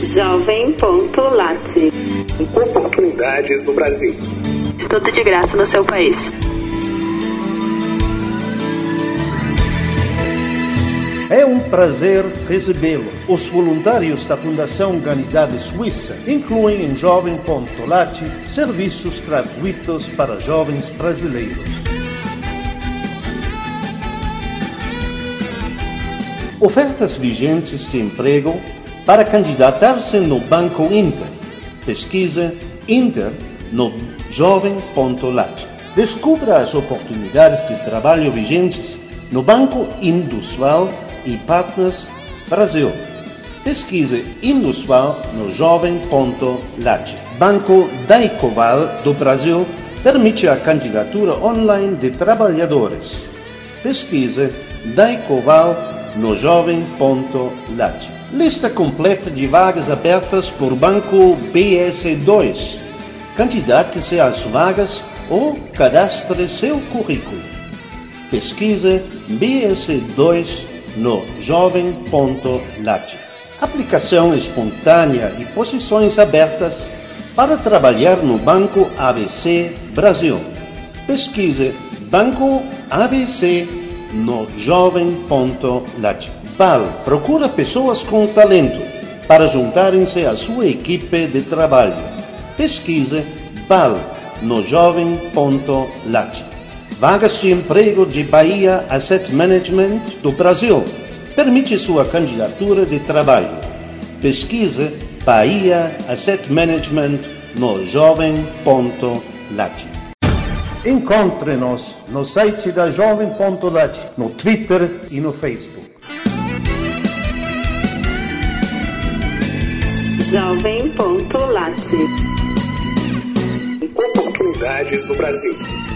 Jovem.lat Oportunidades no Brasil. Tudo de graça no seu país. É um prazer recebê-lo. Os voluntários da Fundação Humanidade Suíça incluem em Jovem.lat serviços gratuitos para jovens brasileiros. Ofertas vigentes de emprego para candidatar-se no Banco Inter. Pesquisa Inter no Jovem.lat. Descubra as oportunidades de trabalho vigentes no Banco Industrial e Partners Brasil. Pesquise Industrial no Jovem.lat. Banco Daicoval do Brasil permite a candidatura online de trabalhadores. Pesquise Daicoval no Jovem.lat. Lista completa de vagas abertas por Banco BS2. Candidate-se às vagas ou cadastre seu currículo. Pesquise BS2 no jovem.lat. Aplicação espontânea e posições abertas para trabalhar no Banco ABC Brasil. Pesquise Banco ABC no jovem.lat. BAL procura pessoas com talento para juntarem-se à sua equipe de trabalho. Pesquise BAL no jovem.lat. Vagas de emprego de Bahia Asset Management do Brasil. Permite sua candidatura de trabalho. Pesquise Bahia Asset Management no jovem.lat. Encontre-nos no site da Jovem.lat, no Twitter e no Facebook. Jovem.lat Oportunidades no Brasil.